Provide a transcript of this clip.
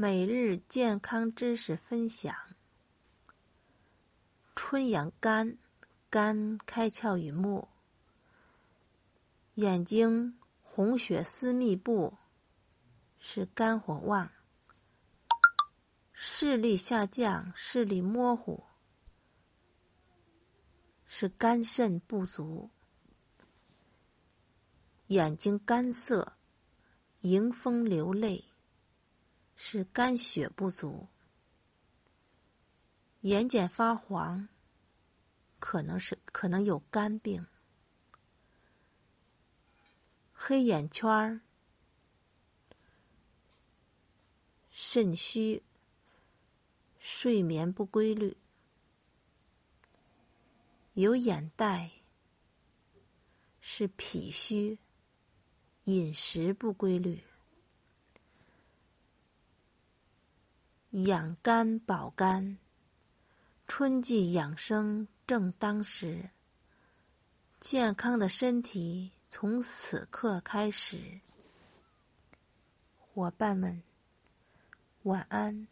每日健康知识分享：春养肝，肝开窍于目，眼睛红血丝密布，是肝火旺；视力下降，视力模糊，是肝肾不足；眼睛干涩，迎风流泪。是肝血不足，眼睑发黄，可能是可能有肝病，黑眼圈儿，肾虚，睡眠不规律，有眼袋，是脾虚，饮食不规律。养肝保肝，春季养生正当时。健康的身体从此刻开始。伙伴们，晚安。